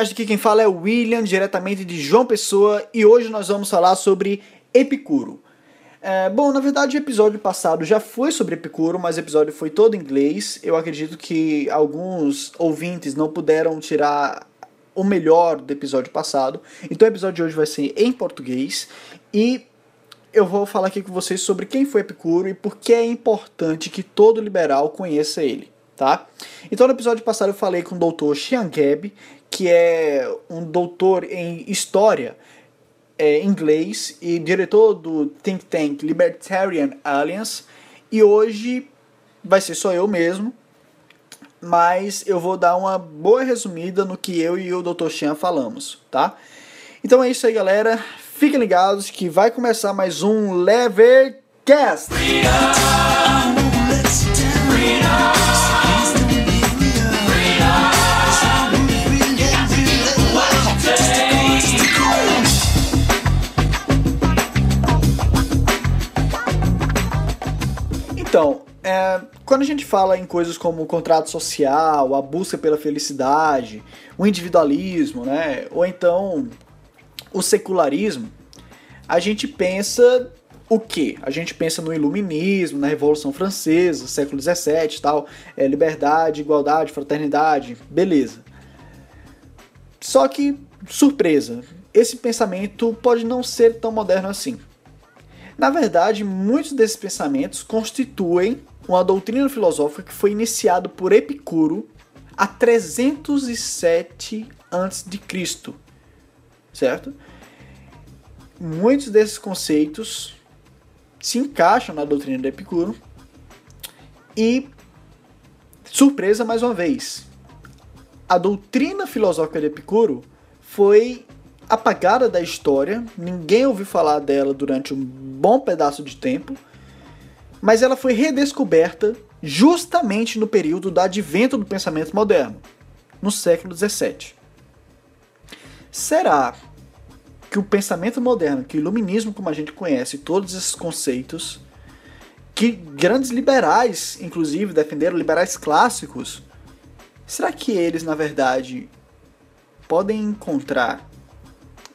Levercast, aqui quem fala é o William, diretamente de João Pessoa, e hoje nós vamos falar sobre Epicuro. É, bom, na verdade o episódio passado já foi sobre Epicuro, mas o episódio foi todo em inglês. Eu acredito que alguns ouvintes não puderam tirar o melhor do episódio passado, então o episódio de hoje vai ser em português, e eu vou falar aqui com vocês sobre quem foi Epicuro e por que é importante que todo liberal conheça ele tá? Então no episódio passado eu falei com o doutor Xian Geb, que é um doutor em história é, inglês e diretor do think tank Libertarian Alliance, e hoje vai ser só eu mesmo, mas eu vou dar uma boa resumida no que eu e o Dr. Xian falamos, tá? Então é isso aí, galera. Fiquem ligados que vai começar mais um Levercast. Freedom. Então, é, quando a gente fala em coisas como o contrato social, a busca pela felicidade, o individualismo, né, ou então o secularismo, a gente pensa o que? A gente pensa no iluminismo, na Revolução Francesa, século XVII tal, é, liberdade, igualdade, fraternidade, beleza. Só que, surpresa, esse pensamento pode não ser tão moderno assim. Na verdade, muitos desses pensamentos constituem uma doutrina filosófica que foi iniciada por Epicuro há 307 a.C., certo? Muitos desses conceitos se encaixam na doutrina de Epicuro e surpresa mais uma vez, a doutrina filosófica de Epicuro foi apagada da história, ninguém ouviu falar dela durante um bom pedaço de tempo, mas ela foi redescoberta justamente no período do advento do pensamento moderno, no século XVII. Será que o pensamento moderno, que o iluminismo como a gente conhece, todos esses conceitos, que grandes liberais, inclusive, defenderam, liberais clássicos, será que eles, na verdade, podem encontrar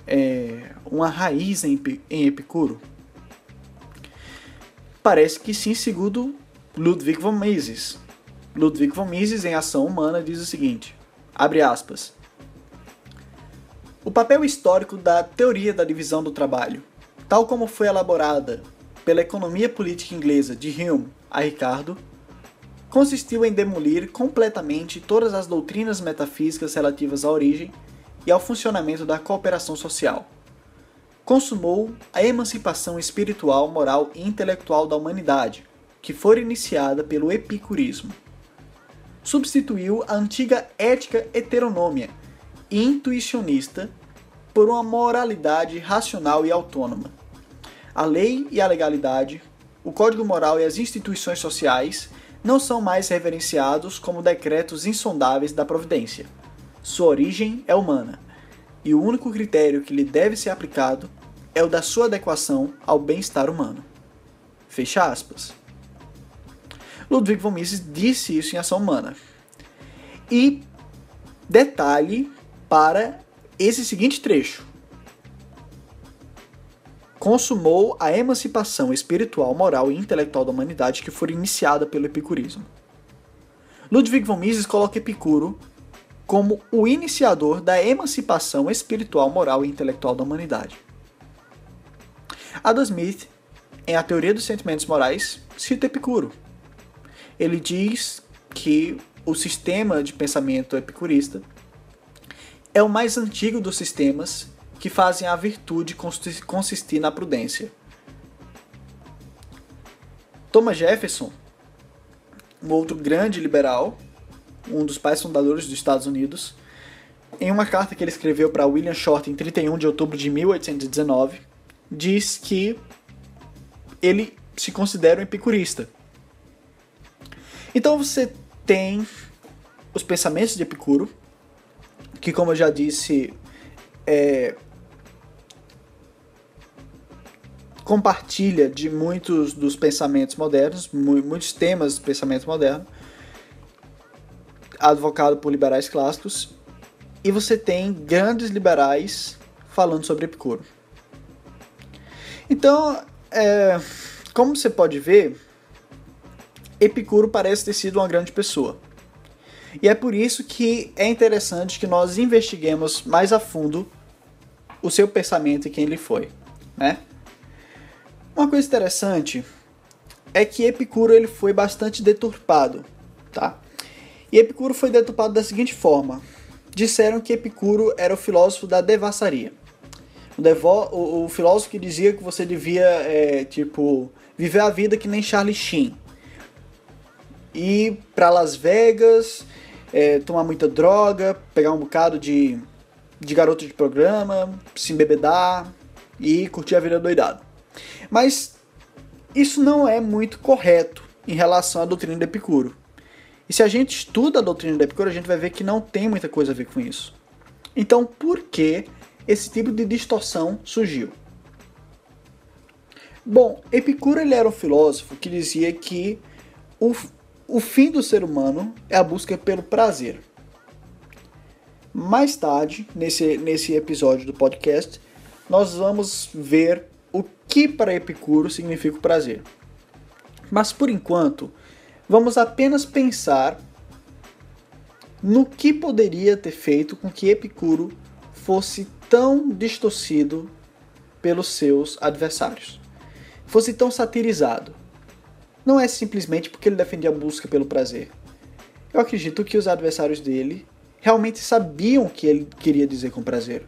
é, uma raiz em, em Epicuro? Parece que sim, segundo Ludwig von Mises. Ludwig von Mises, em Ação Humana, diz o seguinte, abre aspas, o papel histórico da teoria da divisão do trabalho, tal como foi elaborada pela economia política inglesa de Hume a Ricardo, consistiu em demolir completamente todas as doutrinas metafísicas relativas à origem e ao funcionamento da cooperação social. Consumou a emancipação espiritual, moral e intelectual da humanidade, que foi iniciada pelo epicurismo. Substituiu a antiga ética heteronômia e intuicionista por uma moralidade racional e autônoma. A lei e a legalidade, o código moral e as instituições sociais não são mais reverenciados como decretos insondáveis da providência sua origem é humana, e o único critério que lhe deve ser aplicado é o da sua adequação ao bem-estar humano. Fecha aspas. Ludwig von Mises disse isso em Ação Humana. E detalhe para esse seguinte trecho. Consumou a emancipação espiritual, moral e intelectual da humanidade que foi iniciada pelo epicurismo. Ludwig von Mises coloca Epicuro como o iniciador da emancipação espiritual, moral e intelectual da humanidade. Adam Smith, em A Teoria dos Sentimentos Morais, cita Epicuro. Ele diz que o sistema de pensamento epicurista é o mais antigo dos sistemas que fazem a virtude consistir na prudência. Thomas Jefferson, um outro grande liberal, um dos pais fundadores dos Estados Unidos, em uma carta que ele escreveu para William Short em 31 de outubro de 1819, diz que ele se considera um epicurista. Então você tem os pensamentos de Epicuro, que como eu já disse, é, compartilha de muitos dos pensamentos modernos, muitos temas do pensamento moderno, advocado por liberais clássicos. e você tem grandes liberais falando sobre Epicuro. Então, é, como você pode ver, Epicuro parece ter sido uma grande pessoa. E é por isso que é interessante que nós investiguemos mais a fundo o seu pensamento e quem ele foi, né? Uma coisa interessante é que Epicuro ele foi bastante deturpado, tá? E Epicuro foi deturpado da seguinte forma: disseram que Epicuro era o filósofo da devassaria. O, devo, o, o filósofo que dizia que você devia, é, tipo, viver a vida que nem Charlie Sheen. Ir para Las Vegas, é, tomar muita droga, pegar um bocado de, de garoto de programa, se embebedar e curtir a vida doidado. Mas isso não é muito correto em relação à doutrina de Epicuro. E se a gente estuda a doutrina de Epicuro, a gente vai ver que não tem muita coisa a ver com isso. Então, por que esse tipo de distorção surgiu? Bom, Epicuro ele era um filósofo que dizia que o, o fim do ser humano é a busca pelo prazer. Mais tarde, nesse, nesse episódio do podcast, nós vamos ver o que para Epicuro significa o prazer. Mas por enquanto, vamos apenas pensar no que poderia ter feito com que Epicuro fosse tão distorcido pelos seus adversários, fosse tão satirizado. Não é simplesmente porque ele defendia a busca pelo prazer. Eu acredito que os adversários dele realmente sabiam o que ele queria dizer com prazer.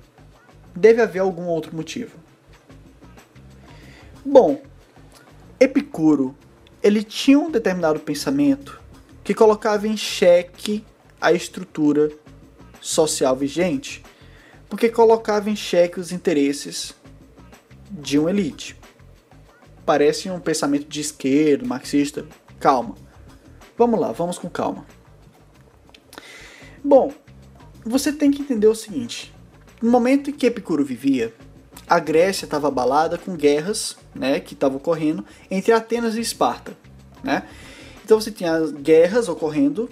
Deve haver algum outro motivo. Bom, Epicuro ele tinha um determinado pensamento que colocava em xeque a estrutura social vigente, porque colocava em xeque os interesses de uma elite. Parece um pensamento de esquerda, marxista. Calma. Vamos lá, vamos com calma. Bom, você tem que entender o seguinte: no momento em que Epicuro vivia, a Grécia estava abalada com guerras né, que estavam ocorrendo entre Atenas e Esparta. Né? Então você tinha guerras ocorrendo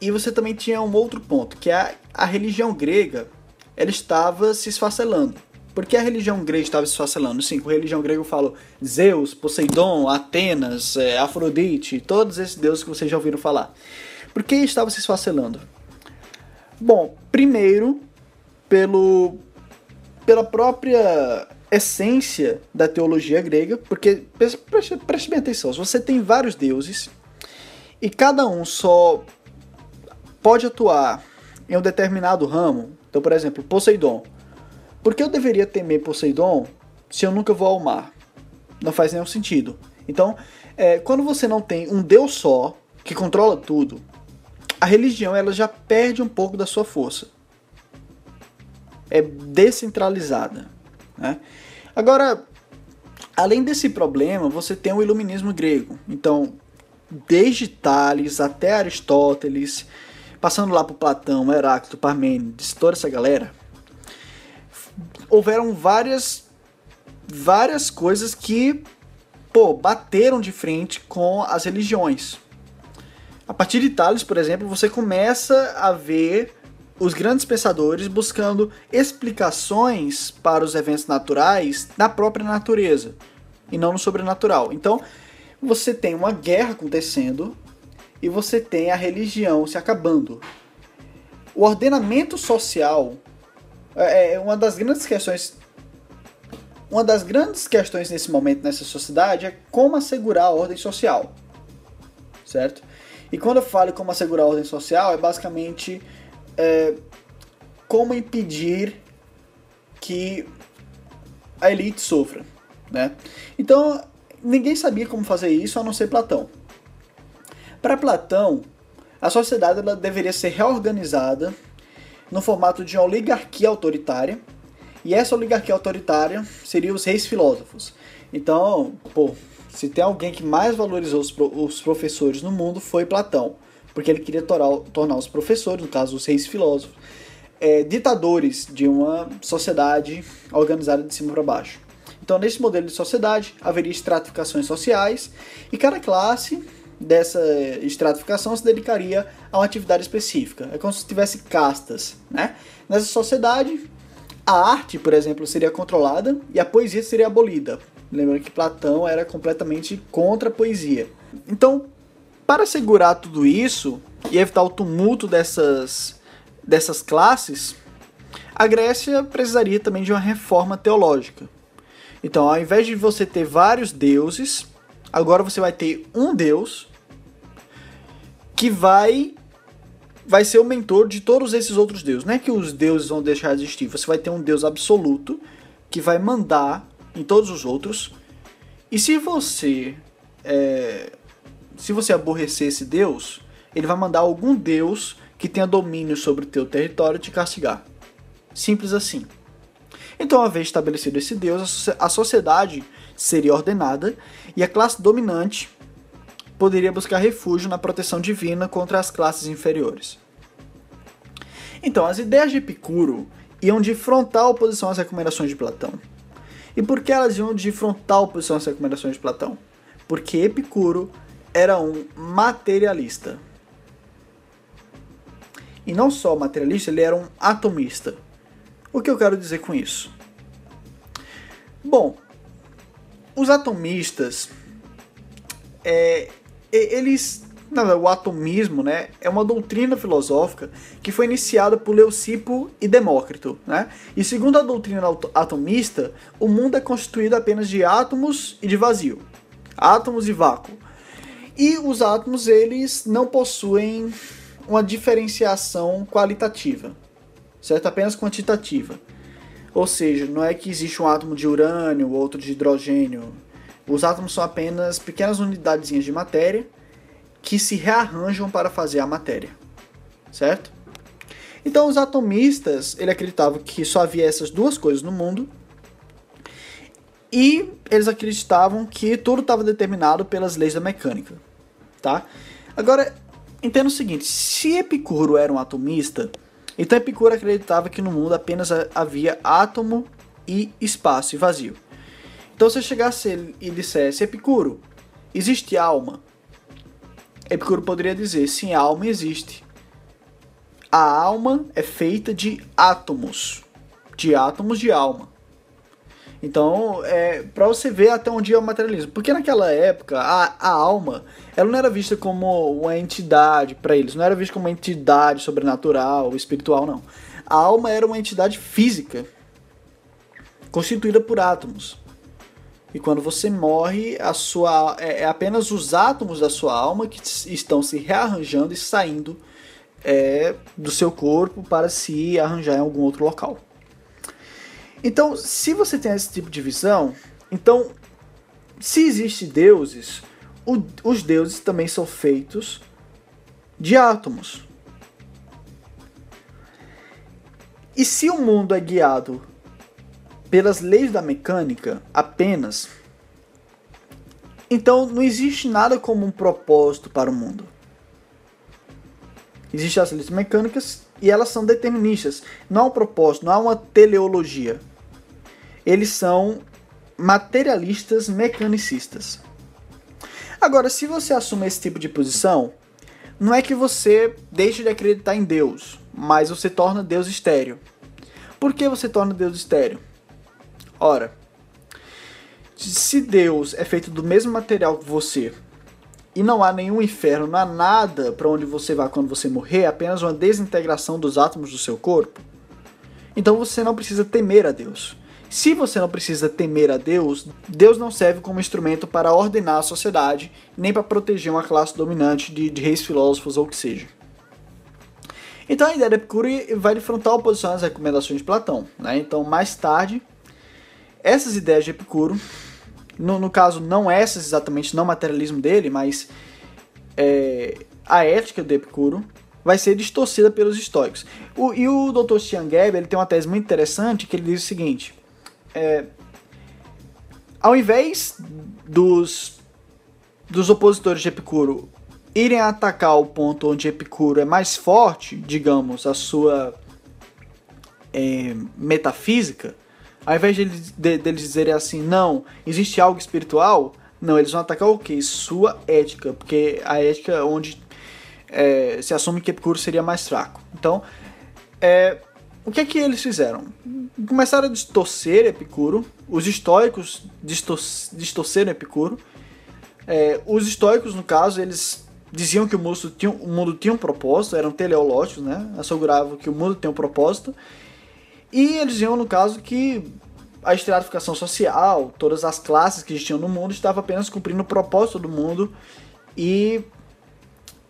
e você também tinha um outro ponto, que é a, a religião grega ela estava se esfacelando. Por que a religião grega estava se esfacelando? Sim, com religião grega eu falo Zeus, Poseidon, Atenas, é, Afrodite, todos esses deuses que vocês já ouviram falar. Por que estava se esfacelando? Bom, primeiro, pelo, pela própria essência da teologia grega, porque preste, preste bem atenção, você tem vários deuses e cada um só pode atuar em um determinado ramo, então, por exemplo, Poseidon. Por que eu deveria temer Poseidon se eu nunca vou ao mar? Não faz nenhum sentido. Então, é, quando você não tem um Deus só que controla tudo, a religião ela já perde um pouco da sua força. É descentralizada. Né? Agora, além desse problema, você tem o iluminismo grego. Então, desde Tales até Aristóteles, passando lá por Platão, Heráclito, Parmênides, toda essa galera, houveram várias várias coisas que pô, bateram de frente com as religiões. A partir de Tales, por exemplo, você começa a ver os grandes pensadores buscando explicações para os eventos naturais na própria natureza e não no sobrenatural. Então, você tem uma guerra acontecendo e você tem a religião se acabando. O ordenamento social é, é uma das grandes questões uma das grandes questões nesse momento nessa sociedade é como assegurar a ordem social. Certo? E quando eu falo como assegurar a ordem social, é basicamente é, como impedir que a elite sofra, né? Então, ninguém sabia como fazer isso a não ser Platão. Para Platão, a sociedade ela deveria ser reorganizada no formato de uma oligarquia autoritária, e essa oligarquia autoritária seria os reis filósofos. Então, pô, se tem alguém que mais valorizou os, os professores no mundo foi Platão porque ele queria tornar, os professores, no caso os reis filósofos, é, ditadores de uma sociedade organizada de cima para baixo. Então, nesse modelo de sociedade, haveria estratificações sociais e cada classe dessa estratificação se dedicaria a uma atividade específica. É como se tivesse castas, né? Nessa sociedade, a arte, por exemplo, seria controlada e a poesia seria abolida. Lembrando que Platão era completamente contra a poesia. Então, para assegurar tudo isso e evitar o tumulto dessas, dessas classes, a Grécia precisaria também de uma reforma teológica. Então, ao invés de você ter vários deuses, agora você vai ter um deus que vai vai ser o mentor de todos esses outros deuses. Não é que os deuses vão deixar de existir, você vai ter um deus absoluto que vai mandar em todos os outros. E se você é, se você aborrecer esse deus, ele vai mandar algum deus que tenha domínio sobre o teu território te castigar. Simples assim. Então, uma vez estabelecido esse deus, a sociedade seria ordenada e a classe dominante poderia buscar refúgio na proteção divina contra as classes inferiores. Então, as ideias de Epicuro iam de frontal oposição às recomendações de Platão. E por que elas iam de frontal oposição às recomendações de Platão? Porque Epicuro era um materialista. E não só materialista, ele era um atomista. O que eu quero dizer com isso? Bom, os atomistas, é, eles, o atomismo, né, é uma doutrina filosófica que foi iniciada por Leucipo e Demócrito, né? E segundo a doutrina atomista, o mundo é constituído apenas de átomos e de vazio, átomos e vácuo. E os átomos eles não possuem uma diferenciação qualitativa, certo? Apenas quantitativa. Ou seja, não é que existe um átomo de urânio, outro de hidrogênio. Os átomos são apenas pequenas unidades de matéria que se rearranjam para fazer a matéria, certo? Então os atomistas, ele acreditavam que só havia essas duas coisas no mundo e eles acreditavam que tudo estava determinado pelas leis da mecânica, tá? Agora, entenda o seguinte, se Epicuro era um atomista, então Epicuro acreditava que no mundo apenas havia átomo e espaço e vazio. Então se eu chegasse e dissesse, Epicuro, existe alma? Epicuro poderia dizer, sim, a alma existe. A alma é feita de átomos, de átomos de alma. Então, é para você ver até onde é o materialismo. Porque naquela época, a, a alma, ela não era vista como uma entidade para eles, não era vista como uma entidade sobrenatural, espiritual, não. A alma era uma entidade física, constituída por átomos. E quando você morre, a sua é, é apenas os átomos da sua alma que estão se rearranjando e saindo é, do seu corpo para se arranjar em algum outro local. Então, se você tem esse tipo de visão, então, se existe deuses, o, os deuses também são feitos de átomos. E se o mundo é guiado pelas leis da mecânica apenas, então não existe nada como um propósito para o mundo. Existem as leis mecânicas e elas são deterministas. Não há um propósito, não há uma teleologia eles são materialistas mecanicistas. Agora, se você assume esse tipo de posição, não é que você deixe de acreditar em Deus, mas você torna Deus estéreo. Por que você torna Deus estéreo? Ora, se Deus é feito do mesmo material que você e não há nenhum inferno, não há nada para onde você vá quando você morrer, apenas uma desintegração dos átomos do seu corpo, então você não precisa temer a Deus. Se você não precisa temer a Deus, Deus não serve como instrumento para ordenar a sociedade, nem para proteger uma classe dominante de, de reis filósofos ou o que seja. Então a ideia de Epicuro vai de frontal oposição às recomendações de Platão. Né? Então, mais tarde, essas ideias de Epicuro, no, no caso, não essas exatamente, não o materialismo dele, mas é, a ética de Epicuro, vai ser distorcida pelos estoicos. O, e o Dr. Stian Geber ele tem uma tese muito interessante que ele diz o seguinte: é, ao invés dos, dos opositores de Epicuro irem atacar o ponto onde Epicuro é mais forte, digamos, a sua é, metafísica, ao invés de, de, deles dizerem assim, não, existe algo espiritual, Não, eles vão atacar o quê? Sua ética, porque a ética é onde é, se assume que Epicuro seria mais fraco. Então, é, o que é que eles fizeram? Começaram a distorcer Epicuro, os distor distorceram Epicuro. É, os estoicos, no caso, eles diziam que o mundo, tinha, o mundo tinha um propósito, eram teleológicos, né? Asseguravam que o mundo tem um propósito. E eles diziam, no caso, que a estratificação social, todas as classes que existiam no mundo, estavam apenas cumprindo o propósito do mundo e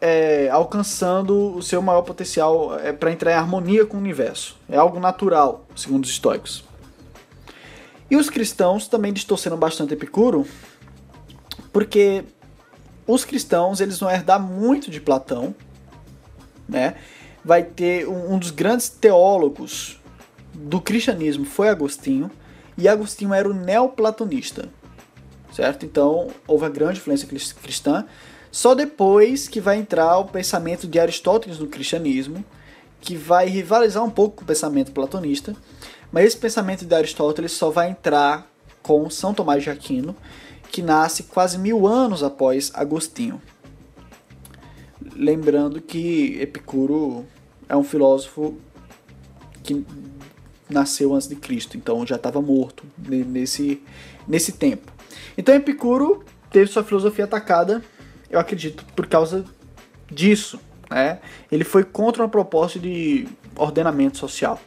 é, alcançando o seu maior potencial é, para entrar em harmonia com o universo. É algo natural, segundo os estoicos. E os cristãos também distorceram bastante Epicuro, porque os cristãos eles vão herdar muito de Platão, né? Vai ter um, um dos grandes teólogos do cristianismo foi Agostinho, e Agostinho era o neoplatonista, certo? Então houve a grande influência cristã. Só depois que vai entrar o pensamento de Aristóteles no cristianismo, que vai rivalizar um pouco com o pensamento platonista, mas esse pensamento de Aristóteles só vai entrar com São Tomás de Aquino, que nasce quase mil anos após Agostinho. Lembrando que Epicuro é um filósofo que nasceu antes de Cristo, então já estava morto nesse, nesse tempo. Então Epicuro teve sua filosofia atacada, eu acredito, por causa disso. Né? Ele foi contra uma proposta de ordenamento social.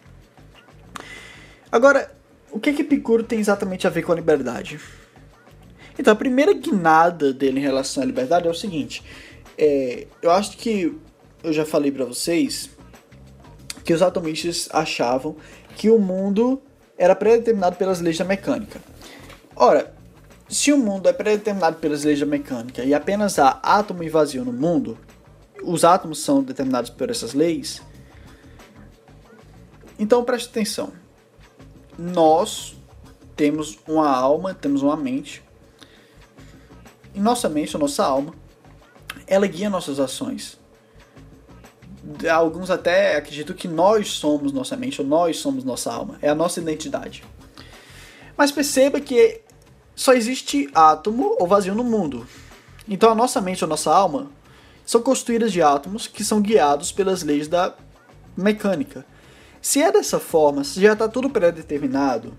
Agora, o que, que Epicuro tem exatamente a ver com a liberdade? Então, a primeira guinada dele em relação à liberdade é o seguinte: é, eu acho que eu já falei para vocês que os atomistas achavam que o mundo era predeterminado pelas leis da mecânica. Ora, se o mundo é predeterminado pelas leis da mecânica e apenas há átomo e vazio no mundo, os átomos são determinados por essas leis, então preste atenção. Nós temos uma alma, temos uma mente. E nossa mente, a nossa alma, ela guia nossas ações alguns até acreditam que nós somos nossa mente, ou nós somos nossa alma, é a nossa identidade. Mas perceba que só existe átomo ou vazio no mundo. Então a nossa mente ou nossa alma são construídas de átomos que são guiados pelas leis da mecânica. Se é dessa forma, se já está tudo pré-determinado,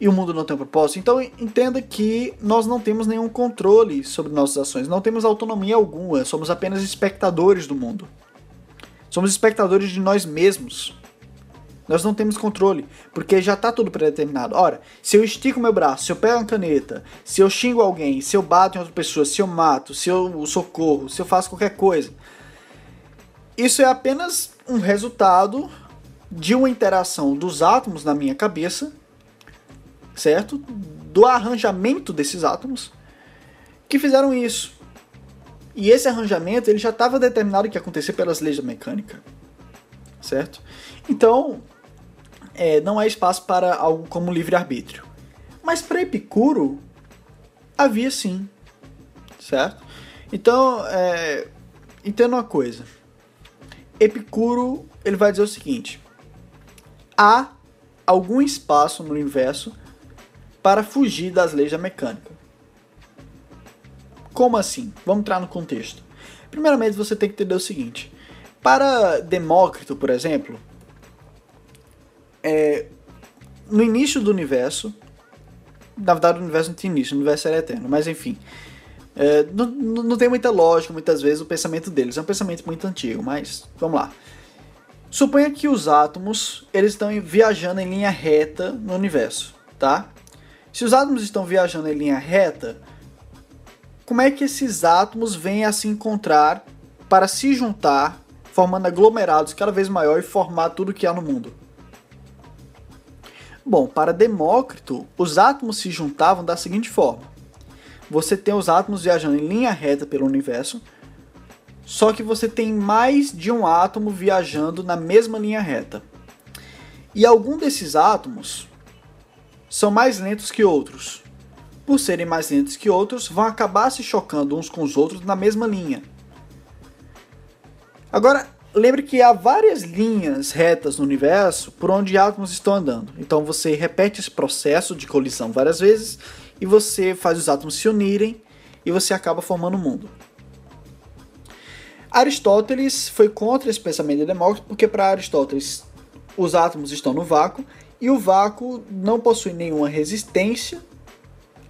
e o mundo não tem um propósito, então entenda que nós não temos nenhum controle sobre nossas ações, não temos autonomia alguma, somos apenas espectadores do mundo. Somos espectadores de nós mesmos. Nós não temos controle, porque já está tudo predeterminado. Ora, se eu estico meu braço, se eu pego uma caneta, se eu xingo alguém, se eu bato em outra pessoa, se eu mato, se eu socorro, se eu faço qualquer coisa, isso é apenas um resultado de uma interação dos átomos na minha cabeça certo? Do arranjamento desses átomos que fizeram isso. E esse arranjamento ele já estava determinado que ia acontecer pelas leis da mecânica, certo? Então, é, não há espaço para algo como livre-arbítrio. Mas para Epicuro, havia sim, certo? Então, é, entenda uma coisa. Epicuro ele vai dizer o seguinte: há algum espaço no universo para fugir das leis da mecânica. Como assim? Vamos entrar no contexto. Primeiramente, você tem que entender o seguinte: para Demócrito, por exemplo, é, no início do universo, na verdade, o universo não tinha início, o universo era eterno, mas enfim. É, não, não tem muita lógica, muitas vezes, o pensamento deles. É um pensamento muito antigo, mas vamos lá. Suponha que os átomos eles estão viajando em linha reta no universo, tá? Se os átomos estão viajando em linha reta, como é que esses átomos vêm a se encontrar para se juntar, formando aglomerados cada vez maior e formar tudo que há no mundo? Bom, para Demócrito, os átomos se juntavam da seguinte forma: você tem os átomos viajando em linha reta pelo universo, só que você tem mais de um átomo viajando na mesma linha reta. E algum desses átomos são mais lentos que outros. Por serem mais lentos que outros, vão acabar se chocando uns com os outros na mesma linha. Agora, lembre que há várias linhas retas no universo por onde átomos estão andando. Então você repete esse processo de colisão várias vezes e você faz os átomos se unirem e você acaba formando o mundo. Aristóteles foi contra esse pensamento de Demócrito porque para Aristóteles os átomos estão no vácuo e o vácuo não possui nenhuma resistência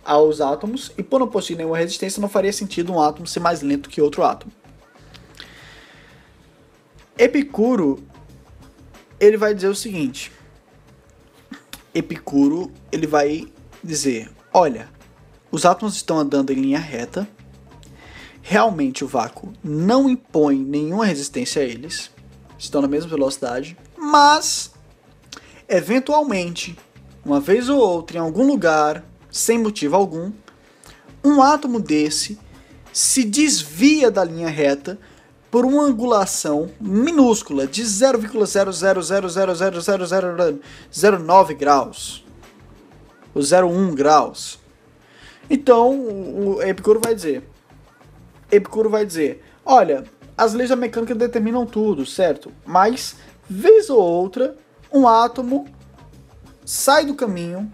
aos átomos e por não possuir nenhuma resistência não faria sentido um átomo ser mais lento que outro átomo. Epicuro ele vai dizer o seguinte: Epicuro ele vai dizer, olha, os átomos estão andando em linha reta, realmente o vácuo não impõe nenhuma resistência a eles, estão na mesma velocidade, mas eventualmente, uma vez ou outra, em algum lugar, sem motivo algum, um átomo desse se desvia da linha reta por uma angulação minúscula de 0,000000009 graus, ou 0,1 graus. Então, o Epicuro vai dizer, Epicuro vai dizer, olha, as leis da mecânica determinam tudo, certo? Mas, vez ou outra, um átomo sai do caminho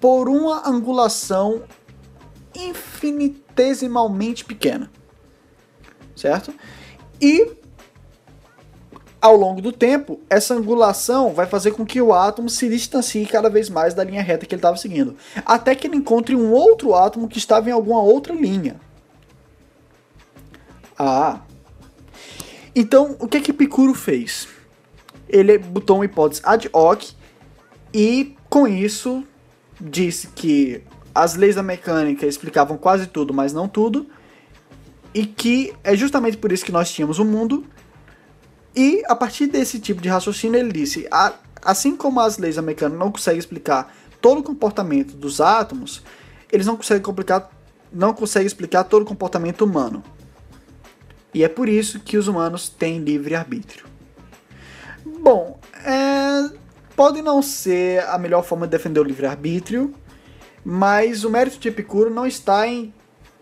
por uma angulação infinitesimalmente pequena, certo? E ao longo do tempo, essa angulação vai fazer com que o átomo se distancie cada vez mais da linha reta que ele estava seguindo, até que ele encontre um outro átomo que estava em alguma outra linha. Ah. Então, o que que Epicuro fez? Ele botou uma hipótese ad hoc e com isso disse que as leis da mecânica explicavam quase tudo, mas não tudo, e que é justamente por isso que nós tínhamos o um mundo. E a partir desse tipo de raciocínio, ele disse: assim como as leis mecânica não conseguem explicar todo o comportamento dos átomos, eles não conseguem, complicar, não conseguem explicar todo o comportamento humano. E é por isso que os humanos têm livre arbítrio. Bom, é, pode não ser a melhor forma de defender o livre arbítrio, mas o mérito de Epicuro não está em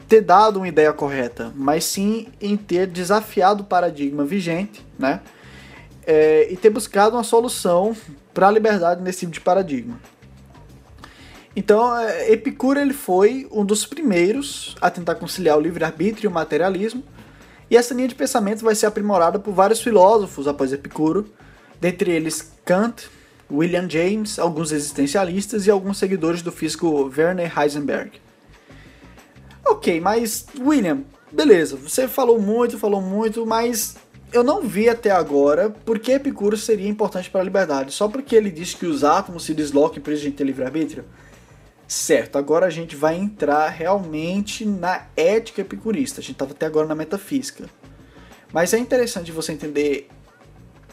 ter dado uma ideia correta, mas sim em ter desafiado o paradigma vigente, né? É, e ter buscado uma solução para a liberdade nesse tipo de paradigma. Então, é, Epicuro ele foi um dos primeiros a tentar conciliar o livre-arbítrio e o materialismo, e essa linha de pensamento vai ser aprimorada por vários filósofos após Epicuro, dentre eles Kant, William James, alguns existencialistas e alguns seguidores do físico Werner Heisenberg. Ok, mas William, beleza, você falou muito, falou muito, mas eu não vi até agora por que Epicuro seria importante para a liberdade. Só porque ele disse que os átomos se deslocam a gente ter livre-arbítrio? Certo, agora a gente vai entrar realmente na ética epicurista. A gente estava até agora na metafísica. Mas é interessante você entender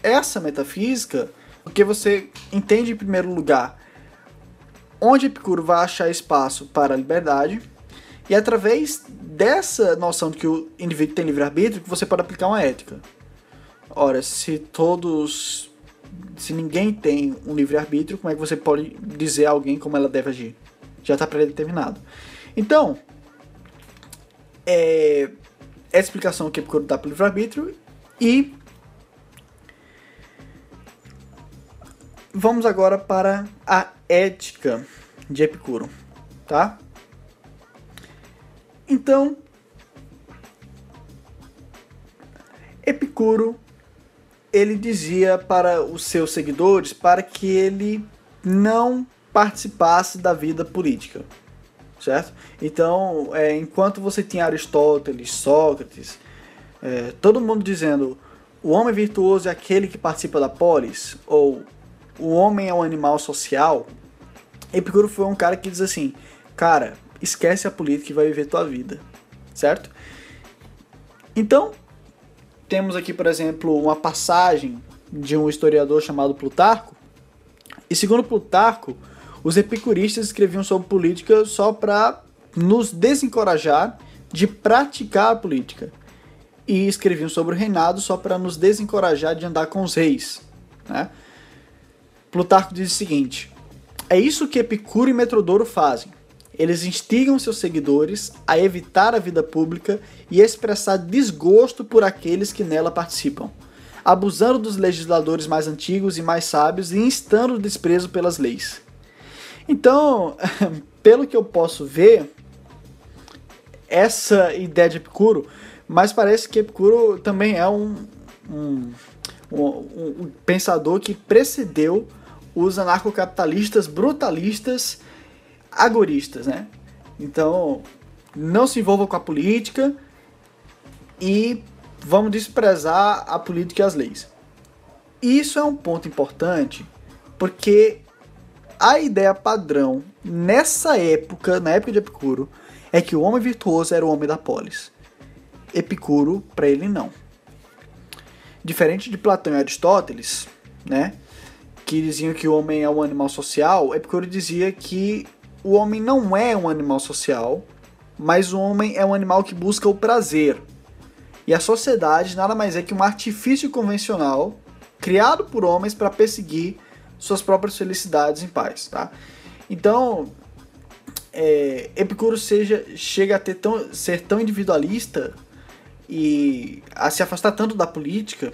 essa metafísica porque você entende, em primeiro lugar, onde Epicuro vai achar espaço para a liberdade e é através dessa noção de que o indivíduo tem livre-arbítrio que você pode aplicar uma ética. Ora, se todos. Se ninguém tem um livre-arbítrio, como é que você pode dizer a alguém como ela deve agir? Já está predeterminado. Então, é, explicação que Epicuro dá para o livre-arbítrio e vamos agora para a ética de Epicuro, tá? Então, Epicuro ele dizia para os seus seguidores para que ele não participasse da vida política, certo? Então, é, enquanto você tinha Aristóteles, Sócrates, é, todo mundo dizendo o homem virtuoso é aquele que participa da polis, ou o homem é um animal social, Epicuro foi um cara que diz assim, cara, esquece a política e vai viver tua vida, certo? Então, temos aqui, por exemplo, uma passagem de um historiador chamado Plutarco. E segundo Plutarco, os epicuristas escreviam sobre política só para nos desencorajar de praticar a política. E escreviam sobre o reinado só para nos desencorajar de andar com os reis. Né? Plutarco diz o seguinte: É isso que Epicuro e Metrodoro fazem eles instigam seus seguidores a evitar a vida pública e expressar desgosto por aqueles que nela participam, abusando dos legisladores mais antigos e mais sábios e instando o desprezo pelas leis. Então, pelo que eu posso ver, essa ideia de Epicuro, mas parece que Epicuro também é um, um, um, um pensador que precedeu os anarcocapitalistas brutalistas agoristas, né? Então, não se envolva com a política e vamos desprezar a política e as leis. Isso é um ponto importante porque a ideia padrão nessa época, na época de Epicuro, é que o homem virtuoso era o homem da polis. Epicuro, para ele, não. Diferente de Platão e Aristóteles, né, que diziam que o homem é um animal social, Epicuro dizia que o homem não é um animal social, mas o homem é um animal que busca o prazer. E a sociedade nada mais é que um artifício convencional criado por homens para perseguir suas próprias felicidades em paz, tá? Então, é, Epicuro seja, chega a ter tão, ser tão individualista e a se afastar tanto da política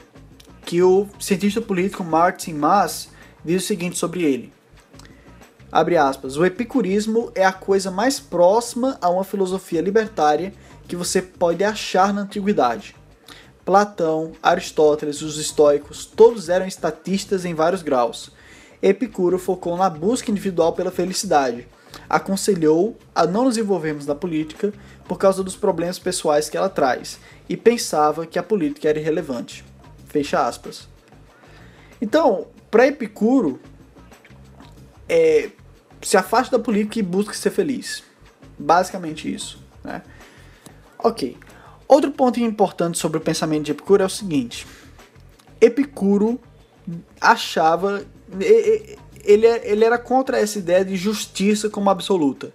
que o cientista político Martin Mas diz o seguinte sobre ele. Abre aspas, o epicurismo é a coisa mais próxima a uma filosofia libertária que você pode achar na antiguidade. Platão, Aristóteles, os estoicos, todos eram estatistas em vários graus. Epicuro focou na busca individual pela felicidade, aconselhou a não nos envolvermos na política por causa dos problemas pessoais que ela traz e pensava que a política era irrelevante. Fecha aspas. Então, para Epicuro, é, se afaste da política e busque ser feliz. Basicamente isso. Né? Ok. Outro ponto importante sobre o pensamento de Epicuro é o seguinte: Epicuro achava ele, ele era contra essa ideia de justiça como absoluta.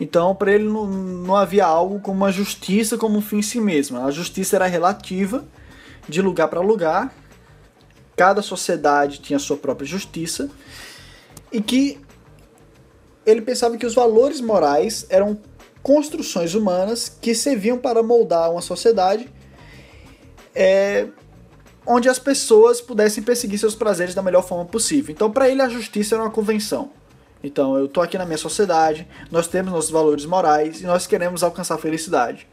Então, para ele não, não havia algo como a justiça como um fim em si mesma. A justiça era relativa, de lugar para lugar. Cada sociedade tinha sua própria justiça. E que ele pensava que os valores morais eram construções humanas que serviam para moldar uma sociedade é, onde as pessoas pudessem perseguir seus prazeres da melhor forma possível. Então, para ele, a justiça era uma convenção. Então, eu estou aqui na minha sociedade, nós temos nossos valores morais e nós queremos alcançar a felicidade.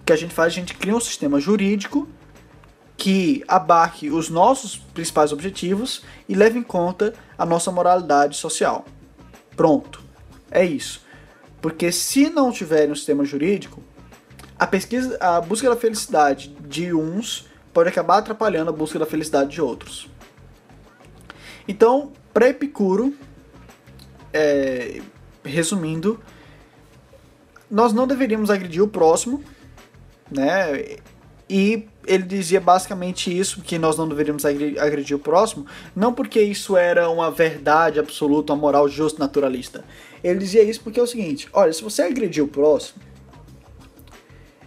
O que a gente faz? A gente cria um sistema jurídico que abarque os nossos principais objetivos e leve em conta a nossa moralidade social. Pronto. É isso. Porque se não tiver um sistema jurídico, a pesquisa, a busca da felicidade de uns pode acabar atrapalhando a busca da felicidade de outros. Então, para Epicuro, é, resumindo, nós não deveríamos agredir o próximo, né? E ele dizia basicamente isso, que nós não deveríamos agredir o próximo, não porque isso era uma verdade absoluta, uma moral justa naturalista. Ele dizia isso porque é o seguinte: olha, se você agredir o próximo,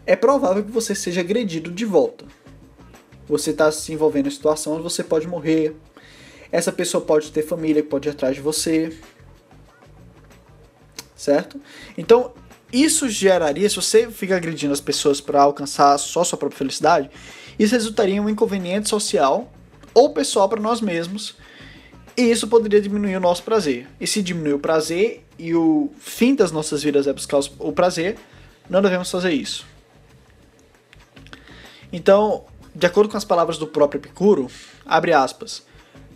é provável que você seja agredido de volta você está se envolvendo em situação onde você pode morrer. Essa pessoa pode ter família que pode ir atrás de você. Certo? Então, isso geraria, se você fica agredindo as pessoas para alcançar só sua própria felicidade, isso resultaria em um inconveniente social ou pessoal para nós mesmos. E isso poderia diminuir o nosso prazer. E se diminuir o prazer e o fim das nossas vidas é buscar o prazer, não devemos fazer isso. Então, de acordo com as palavras do próprio Epicuro, abre aspas,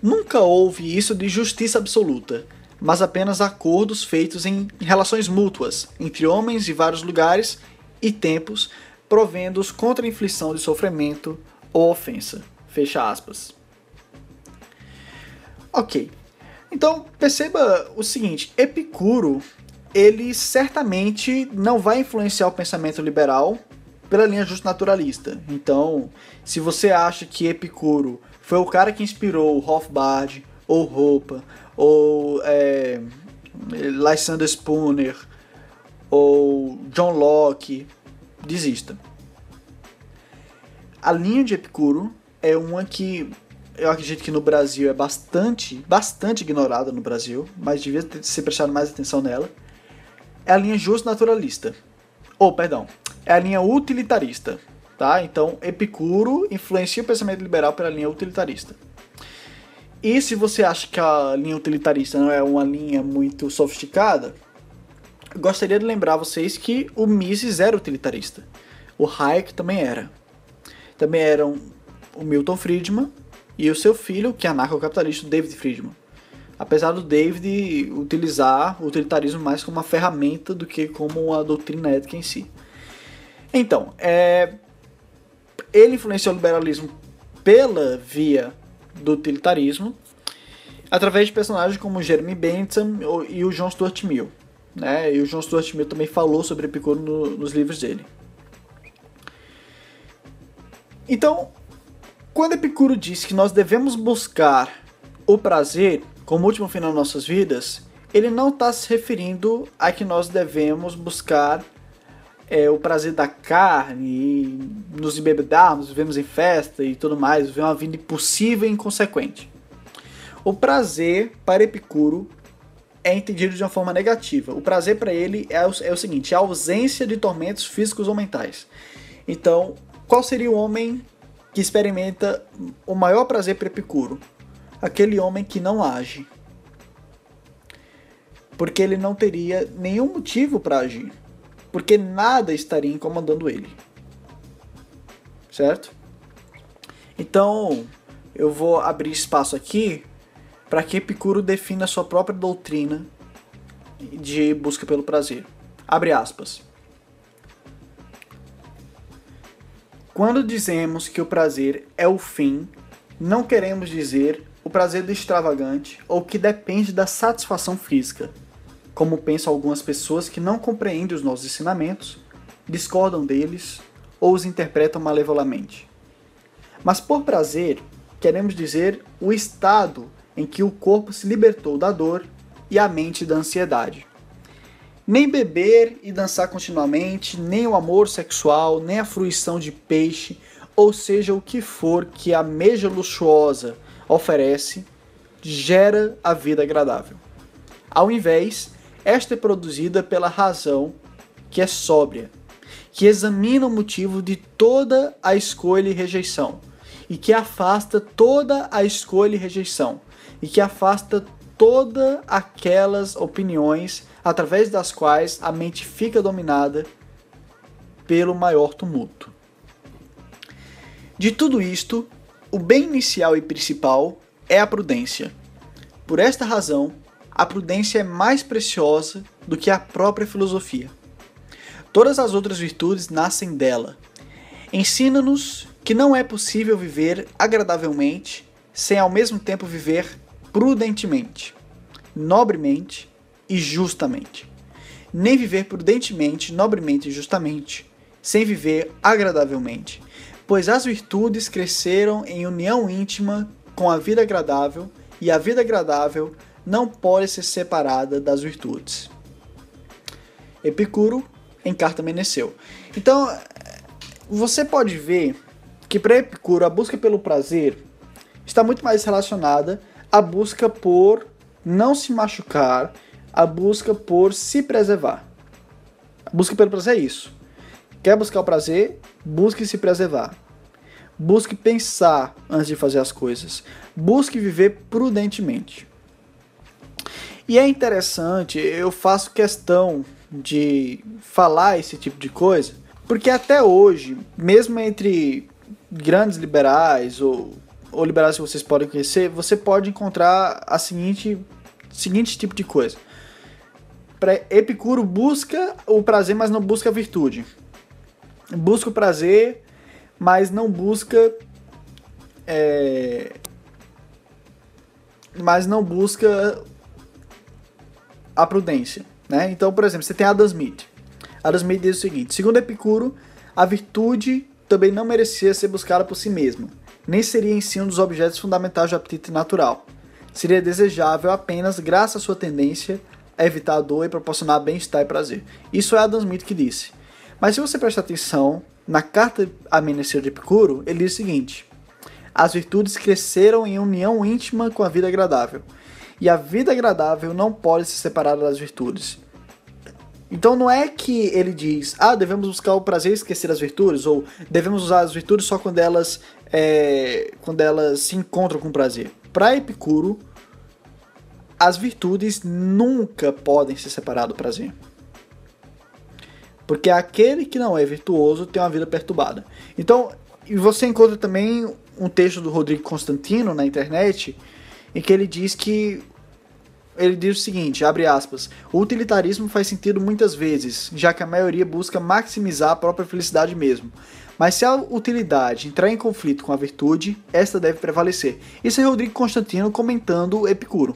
nunca houve isso de justiça absoluta, mas apenas acordos feitos em relações mútuas entre homens de vários lugares e tempos, provendo-os contra a inflição de sofrimento ou ofensa. Fecha aspas. Ok. Então, perceba o seguinte, Epicuro, ele certamente não vai influenciar o pensamento liberal pela linha justnaturalista. Então, se você acha que Epicuro foi o cara que inspirou Hofbard, ou Roupa, ou é, Lysander Spooner, ou John Locke, desista. A linha de Epicuro é uma que eu acredito que no Brasil é bastante, bastante ignorada no Brasil, mas devia ter se prestado mais atenção nela. É a linha justnaturalista. Ou, oh, perdão, é a linha utilitarista. Tá? Então, Epicuro influencia o pensamento liberal pela linha utilitarista. E se você acha que a linha utilitarista não é uma linha muito sofisticada, gostaria de lembrar vocês que o Mises era utilitarista. O Hayek também era. Também eram o Milton Friedman e o seu filho, que é anarcocapitalista, o David Friedman. Apesar do David utilizar o utilitarismo mais como uma ferramenta do que como uma doutrina ética em si. Então, é, ele influenciou o liberalismo pela via do utilitarismo através de personagens como Jeremy Bentham e o John Stuart Mill. Né? E o John Stuart Mill também falou sobre Epicuro no, nos livros dele. Então, quando Epicuro diz que nós devemos buscar o prazer como último fim das nossas vidas, ele não está se referindo a que nós devemos buscar é, o prazer da carne, e nos embebedarmos, vivemos em festa e tudo mais, viver uma vida impossível e inconsequente. O prazer para Epicuro é entendido de uma forma negativa. O prazer para ele é o, é o seguinte: a ausência de tormentos físicos ou mentais. Então, qual seria o homem que experimenta o maior prazer para Epicuro? Aquele homem que não age. Porque ele não teria nenhum motivo para agir porque nada estaria incomodando ele. Certo? Então, eu vou abrir espaço aqui para que Epicuro defina sua própria doutrina de busca pelo prazer. Abre aspas. Quando dizemos que o prazer é o fim, não queremos dizer o prazer do extravagante ou que depende da satisfação física, como pensam algumas pessoas que não compreendem os nossos ensinamentos, discordam deles ou os interpretam malevolamente. Mas por prazer, queremos dizer o estado em que o corpo se libertou da dor e a mente da ansiedade. Nem beber e dançar continuamente, nem o amor sexual, nem a fruição de peixe, ou seja, o que for que a meja luxuosa oferece, gera a vida agradável. Ao invés, esta é produzida pela razão que é sóbria, que examina o motivo de toda a escolha e rejeição, e que afasta toda a escolha e rejeição, e que afasta todas aquelas opiniões através das quais a mente fica dominada pelo maior tumulto. De tudo isto, o bem inicial e principal é a prudência. Por esta razão, a prudência é mais preciosa do que a própria filosofia. Todas as outras virtudes nascem dela. Ensina-nos que não é possível viver agradavelmente sem ao mesmo tempo viver prudentemente, nobremente e justamente. Nem viver prudentemente, nobremente e justamente, sem viver agradavelmente, pois as virtudes cresceram em união íntima com a vida agradável e a vida agradável não pode ser separada das virtudes. Epicuro em Carta Meneceu. Então, você pode ver que para Epicuro a busca pelo prazer está muito mais relacionada à busca por não se machucar, a busca por se preservar. A busca pelo prazer é isso. Quer buscar o prazer? Busque se preservar. Busque pensar antes de fazer as coisas. Busque viver prudentemente. E é interessante, eu faço questão de falar esse tipo de coisa, porque até hoje, mesmo entre grandes liberais ou, ou liberais que vocês podem conhecer, você pode encontrar a seguinte, seguinte tipo de coisa. Epicuro busca o prazer, mas não busca a virtude. Busca o prazer, mas não busca. É, mas não busca a prudência. Né? Então, por exemplo, você tem Adam Smith. Adam Smith diz o seguinte: segundo Epicuro, a virtude também não merecia ser buscada por si mesma, nem seria em si um dos objetos fundamentais do apetite natural. Seria desejável apenas graças à sua tendência a evitar a dor e proporcionar bem-estar e prazer. Isso é Adam Smith que disse. Mas se você prestar atenção, na carta a de Epicuro, ele diz o seguinte: As virtudes cresceram em união íntima com a vida agradável e a vida agradável não pode ser separada das virtudes. Então não é que ele diz, ah, devemos buscar o prazer e esquecer as virtudes, ou devemos usar as virtudes só quando elas, é, quando elas se encontram com prazer. para Epicuro, as virtudes nunca podem se separar do prazer. Porque aquele que não é virtuoso tem uma vida perturbada. Então, você encontra também um texto do Rodrigo Constantino na internet em que ele diz que ele diz o seguinte, abre aspas, o utilitarismo faz sentido muitas vezes, já que a maioria busca maximizar a própria felicidade mesmo. Mas se a utilidade entrar em conflito com a virtude, esta deve prevalecer. Isso é Rodrigo Constantino comentando Epicuro.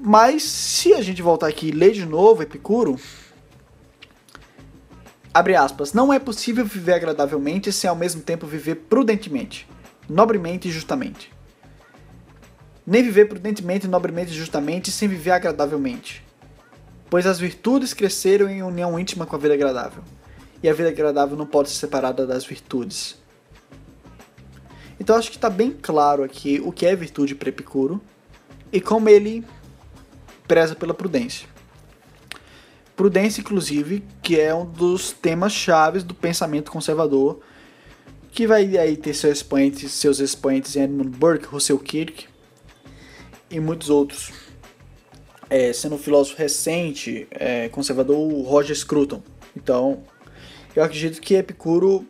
Mas se a gente voltar aqui e ler de novo Epicuro, abre aspas, não é possível viver agradavelmente sem ao mesmo tempo viver prudentemente, nobremente e justamente. Nem viver prudentemente, nobremente e justamente sem viver agradavelmente. Pois as virtudes cresceram em união íntima com a vida agradável. E a vida agradável não pode ser separada das virtudes. Então acho que está bem claro aqui o que é virtude para Epicuro e como ele preza pela prudência. Prudência, inclusive, que é um dos temas chaves do pensamento conservador, que vai aí ter seus expoentes, seus expoentes em Edmund Burke, Russell Kirk e muitos outros. É, sendo um filósofo recente, é, conservador, o Roger Scruton. Então, eu acredito que Epicuro,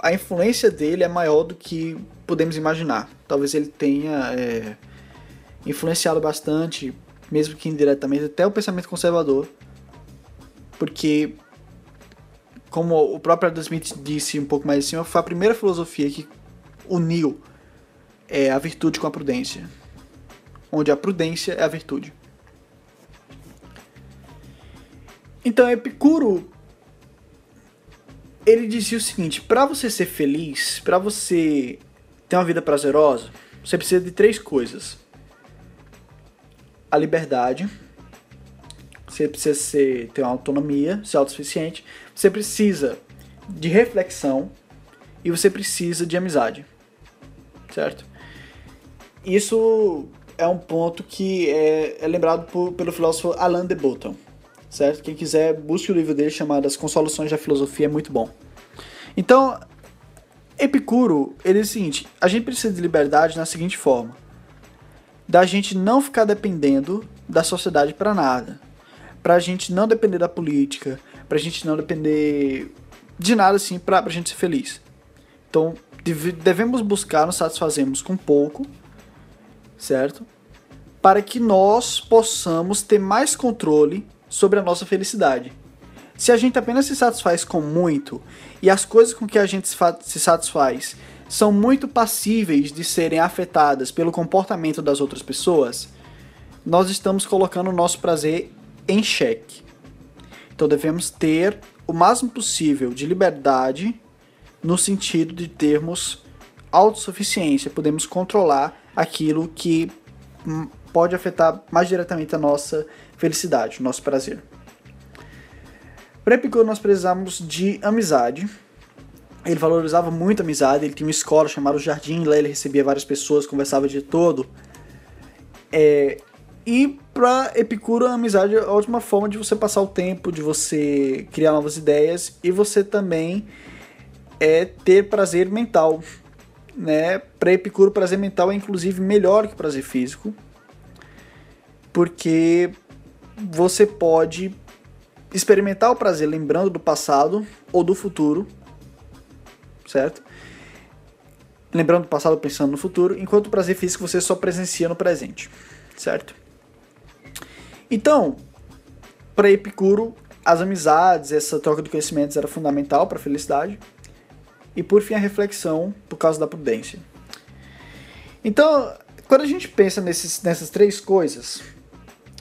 a influência dele é maior do que podemos imaginar. Talvez ele tenha é, influenciado bastante mesmo que indiretamente, até o pensamento conservador, porque, como o próprio Adam Smith disse um pouco mais acima, foi a primeira filosofia que uniu é, a virtude com a prudência, onde a prudência é a virtude. Então, Epicuro ele dizia o seguinte: para você ser feliz, para você ter uma vida prazerosa, você precisa de três coisas: a liberdade, você precisa ser, ter uma autonomia, ser autossuficiente, você precisa de reflexão e você precisa de amizade, certo? Isso é um ponto que é, é lembrado por, pelo filósofo Alain de Botton, certo? Quem quiser, busque o livro dele chamado As Consoluções da Filosofia, é muito bom. Então, Epicuro, ele diz o seguinte, a gente precisa de liberdade na seguinte forma, da gente não ficar dependendo da sociedade para nada. Pra gente não depender da política, pra gente não depender de nada assim pra, pra gente ser feliz. Então, devemos buscar nos satisfazermos com pouco, certo? Para que nós possamos ter mais controle sobre a nossa felicidade. Se a gente apenas se satisfaz com muito e as coisas com que a gente se satisfaz são muito passíveis de serem afetadas pelo comportamento das outras pessoas, nós estamos colocando o nosso prazer em xeque. Então devemos ter o máximo possível de liberdade no sentido de termos autossuficiência, podemos controlar aquilo que hum, pode afetar mais diretamente a nossa felicidade, o nosso prazer. Para Epicuro nós precisamos de amizade, ele valorizava muito a amizade, ele tinha uma escola chamada Jardim, lá ele recebia várias pessoas, conversava o dia todo. É, e para Epicuro, a amizade é a última forma de você passar o tempo, de você criar novas ideias e você também é ter prazer mental. Né? Para Epicuro, prazer mental é inclusive melhor que prazer físico, porque você pode experimentar o prazer lembrando do passado ou do futuro certo? Lembrando do passado, pensando no futuro, enquanto o prazer físico você só presencia no presente, certo? Então, para Epicuro, as amizades, essa troca de conhecimentos era fundamental para a felicidade. E por fim, a reflexão por causa da prudência. Então, quando a gente pensa nesses, nessas três coisas,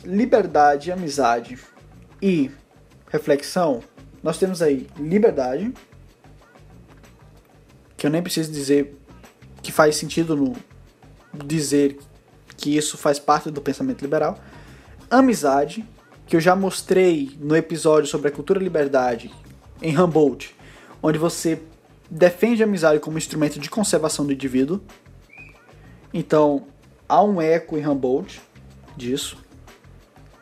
liberdade, amizade e reflexão, nós temos aí liberdade, que eu nem preciso dizer que faz sentido no dizer que isso faz parte do pensamento liberal. Amizade, que eu já mostrei no episódio sobre a cultura liberdade em Humboldt, onde você defende a amizade como instrumento de conservação do indivíduo. Então, há um eco em Humboldt disso,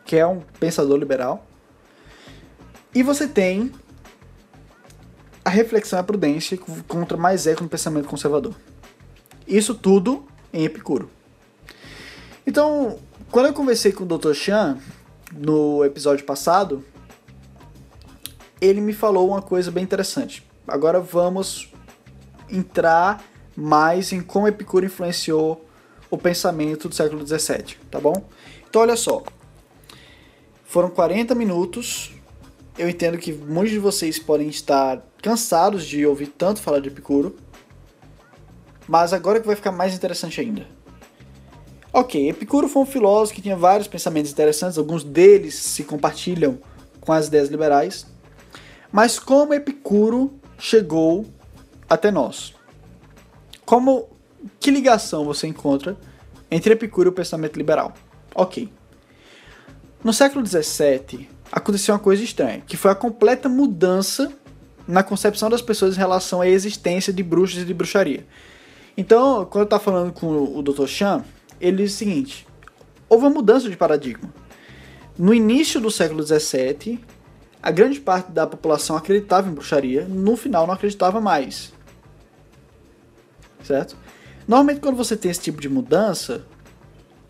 que é um pensador liberal. E você tem a reflexão e a prudência contra mais eco no pensamento conservador. Isso tudo em Epicuro. Então, quando eu conversei com o Dr. Chan no episódio passado, ele me falou uma coisa bem interessante. Agora vamos entrar mais em como Epicuro influenciou o pensamento do século XVII, tá bom? Então, olha só. Foram 40 minutos. Eu entendo que muitos de vocês podem estar cansados de ouvir tanto falar de Epicuro. Mas agora que vai ficar mais interessante ainda. Ok, Epicuro foi um filósofo que tinha vários pensamentos interessantes, alguns deles se compartilham com as ideias liberais. Mas como Epicuro chegou até nós? Como que ligação você encontra entre Epicuro e o pensamento liberal? Ok. No século XVII aconteceu uma coisa estranha, que foi a completa mudança na concepção das pessoas em relação à existência de bruxos e de bruxaria. Então, quando eu estava falando com o Dr. Chan, ele diz o seguinte: houve uma mudança de paradigma. No início do século XVII, a grande parte da população acreditava em bruxaria, no final não acreditava mais. Certo? Normalmente, quando você tem esse tipo de mudança,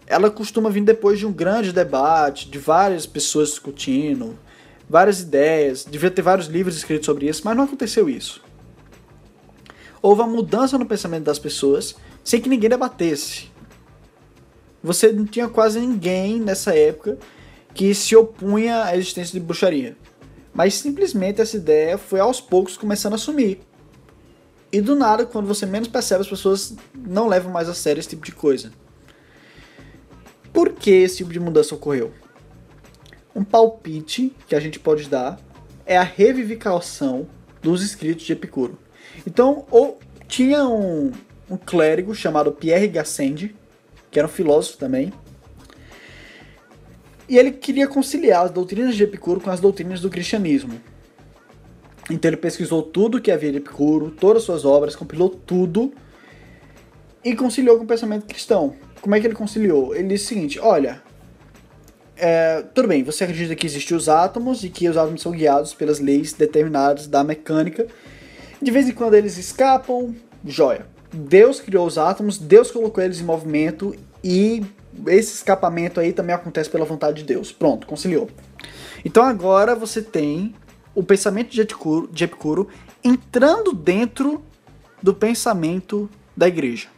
ela costuma vir depois de um grande debate, de várias pessoas discutindo, várias ideias, devia ter vários livros escritos sobre isso, mas não aconteceu isso. Houve uma mudança no pensamento das pessoas sem que ninguém debatesse. Você não tinha quase ninguém nessa época que se opunha à existência de bruxaria. Mas simplesmente essa ideia foi aos poucos começando a sumir. E do nada, quando você menos percebe, as pessoas não levam mais a sério esse tipo de coisa. Por que esse tipo de mudança ocorreu? Um palpite que a gente pode dar é a revivificação dos escritos de Epicuro. Então, ou, tinha um, um clérigo chamado Pierre Gassendi, que era um filósofo também, e ele queria conciliar as doutrinas de Epicuro com as doutrinas do cristianismo. Então ele pesquisou tudo que havia de Epicuro, todas as suas obras, compilou tudo e conciliou com o pensamento cristão. Como é que ele conciliou? Ele disse o seguinte: olha, é, tudo bem, você acredita que existem os átomos e que os átomos são guiados pelas leis determinadas da mecânica. De vez em quando eles escapam, joia. Deus criou os átomos, Deus colocou eles em movimento e esse escapamento aí também acontece pela vontade de Deus. Pronto, conciliou. Então agora você tem o pensamento de Epicuro, de Epicuro entrando dentro do pensamento da igreja.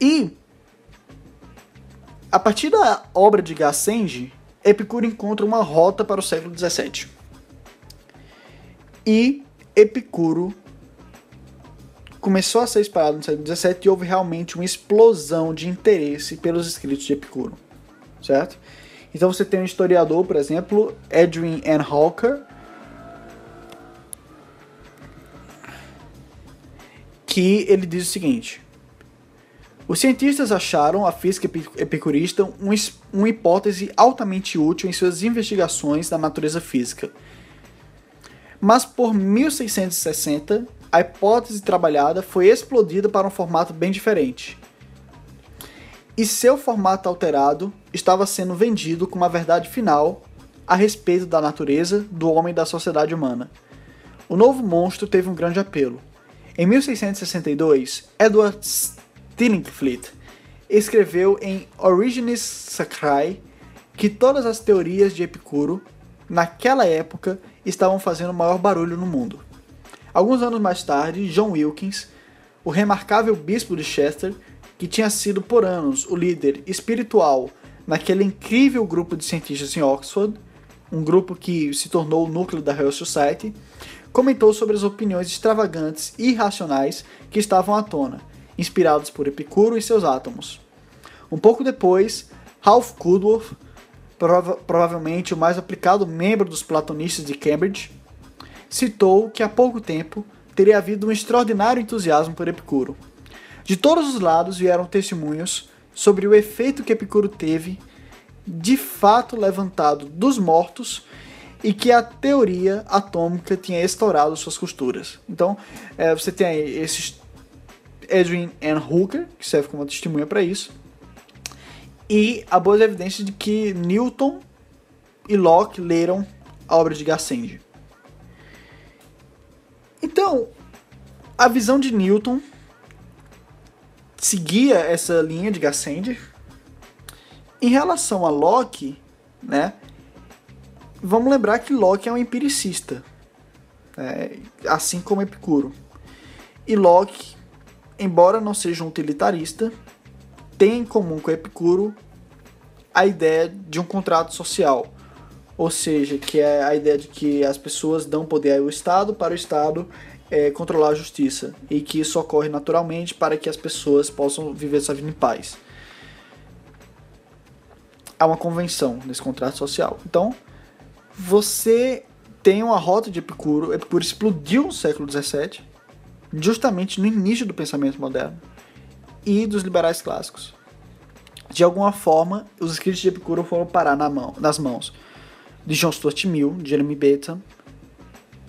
E a partir da obra de Gassendi, Epicuro encontra uma rota para o século XVII. E Epicuro começou a ser espalhado no século XVII e houve realmente uma explosão de interesse pelos escritos de Epicuro, certo? Então você tem um historiador, por exemplo, Edwin N. Hawker, que ele diz o seguinte: os cientistas acharam a física epicurista uma hipótese altamente útil em suas investigações da natureza física. Mas por 1660, a hipótese trabalhada foi explodida para um formato bem diferente. E seu formato alterado estava sendo vendido como a verdade final a respeito da natureza, do homem e da sociedade humana. O novo monstro teve um grande apelo. Em 1662, Edward Stillingfleet escreveu em Origines Sacrae que todas as teorias de Epicuro, naquela época, estavam fazendo o maior barulho no mundo. Alguns anos mais tarde, John Wilkins, o remarcável bispo de Chester, que tinha sido por anos o líder espiritual naquele incrível grupo de cientistas em Oxford, um grupo que se tornou o núcleo da Royal Society, comentou sobre as opiniões extravagantes e irracionais que estavam à tona inspirados por Epicuro e seus átomos. Um pouco depois, Ralph Kudworth, prova provavelmente o mais aplicado membro dos platonistas de Cambridge, citou que há pouco tempo teria havido um extraordinário entusiasmo por Epicuro. De todos os lados vieram testemunhos sobre o efeito que Epicuro teve, de fato levantado dos mortos, e que a teoria atômica tinha estourado suas costuras. Então, é, você tem aí esses Edwin N. Hooker, que serve como testemunha para isso, e há boas evidências de que Newton e Locke leram a obra de Gassendi. Então, a visão de Newton seguia essa linha de Gassendi. Em relação a Locke, né? Vamos lembrar que Locke é um empiricista, né, assim como Epicuro. E Locke, embora não seja um utilitarista, tem em comum com Epicuro a ideia de um contrato social, ou seja, que é a ideia de que as pessoas dão poder ao Estado para o Estado é, controlar a justiça e que isso ocorre naturalmente para que as pessoas possam viver sua vida em paz. Há uma convenção nesse contrato social. Então, você tem uma rota de Epicuro. Epicuro explodiu no século XVII, justamente no início do pensamento moderno e dos liberais clássicos. De alguma forma, os escritos de Epicuro foram parar na mão, nas mãos de John Stuart Mill, Jeremy Bentham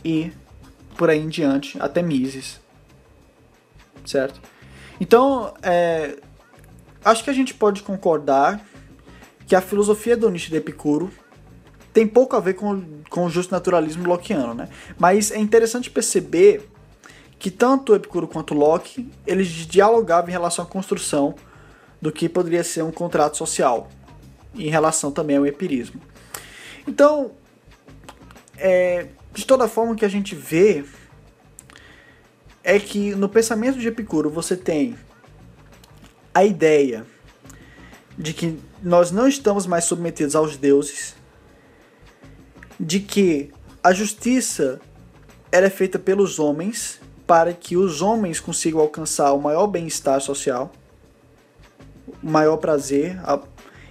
e por aí em diante, até Mises. Certo? Então, é, acho que a gente pode concordar que a filosofia hedonista de Epicuro tem pouco a ver com, com o justo naturalismo lockeano, né? Mas é interessante perceber que tanto Epicuro quanto Locke, eles dialogavam em relação à construção do que poderia ser um contrato social, em relação também ao empirismo. Então, é, de toda forma, que a gente vê é que no pensamento de Epicuro você tem a ideia de que nós não estamos mais submetidos aos deuses, de que a justiça ela é feita pelos homens para que os homens consigam alcançar o maior bem-estar social, o maior prazer a,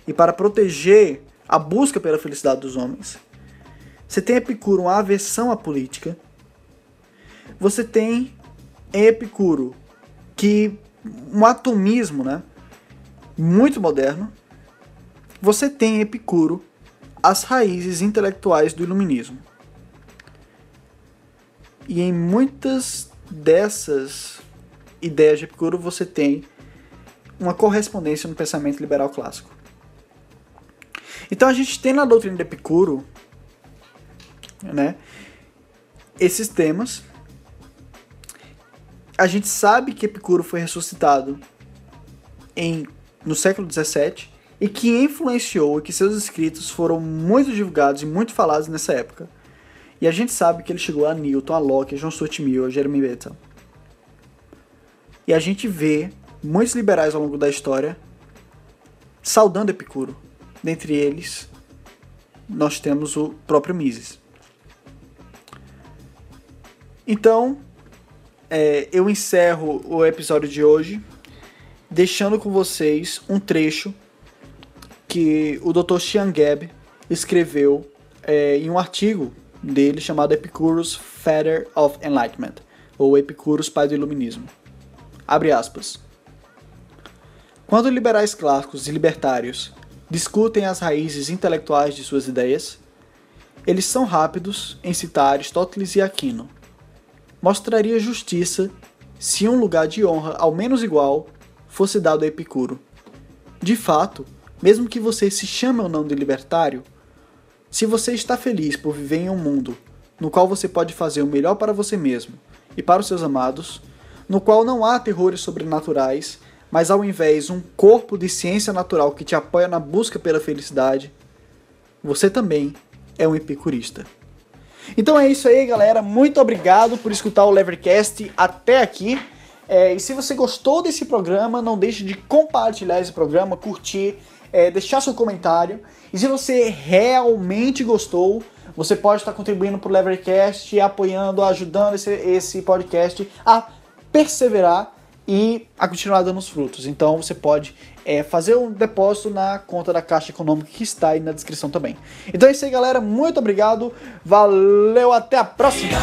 e para proteger a busca pela felicidade dos homens. Você tem Epicuro uma aversão à política. Você tem Epicuro que um atomismo, né, muito moderno. Você tem Epicuro as raízes intelectuais do iluminismo. E em muitas dessas ideias de Epicuro você tem uma correspondência no pensamento liberal clássico. Então a gente tem na doutrina de Epicuro, né, esses temas. A gente sabe que Epicuro foi ressuscitado em no século 17 e que influenciou e que seus escritos foram muito divulgados e muito falados nessa época. E a gente sabe que ele chegou a Newton, a Locke, a John Stuart Mill, a Jeremy Bentham. E a gente vê muitos liberais ao longo da história saudando Epicuro. Dentre eles, nós temos o próprio Mises. Então, é, eu encerro o episódio de hoje deixando com vocês um trecho que o Dr. Xian Gab escreveu é, em um artigo dele chamado Epicurus Father of Enlightenment, ou Epicurus Pai do Iluminismo. Abre aspas. Quando liberais clássicos e libertários discutem as raízes intelectuais de suas ideias, eles são rápidos em citar Aristóteles e Aquino. Mostraria justiça se um lugar de honra ao menos igual fosse dado a Epicuro. De fato, mesmo que você se chame ou não de libertário, se você está feliz por viver em um mundo no qual você pode fazer o melhor para você mesmo e para os seus amados, no qual não há terrores sobrenaturais, mas ao invés um corpo de ciência natural que te apoia na busca pela felicidade, você também é um epicurista. Então é isso aí, galera. Muito obrigado por escutar o Levercast até aqui. É, e se você gostou desse programa, não deixe de compartilhar esse programa, curtir é, deixar seu comentário. E se você realmente gostou, você pode estar contribuindo para o Levercast apoiando, ajudando esse, esse podcast a perseverar e a continuar dando os frutos. Então você pode é, fazer um depósito na conta da Caixa Econômica que está aí na descrição também. Então é isso aí, galera. Muito obrigado. Valeu, até a próxima.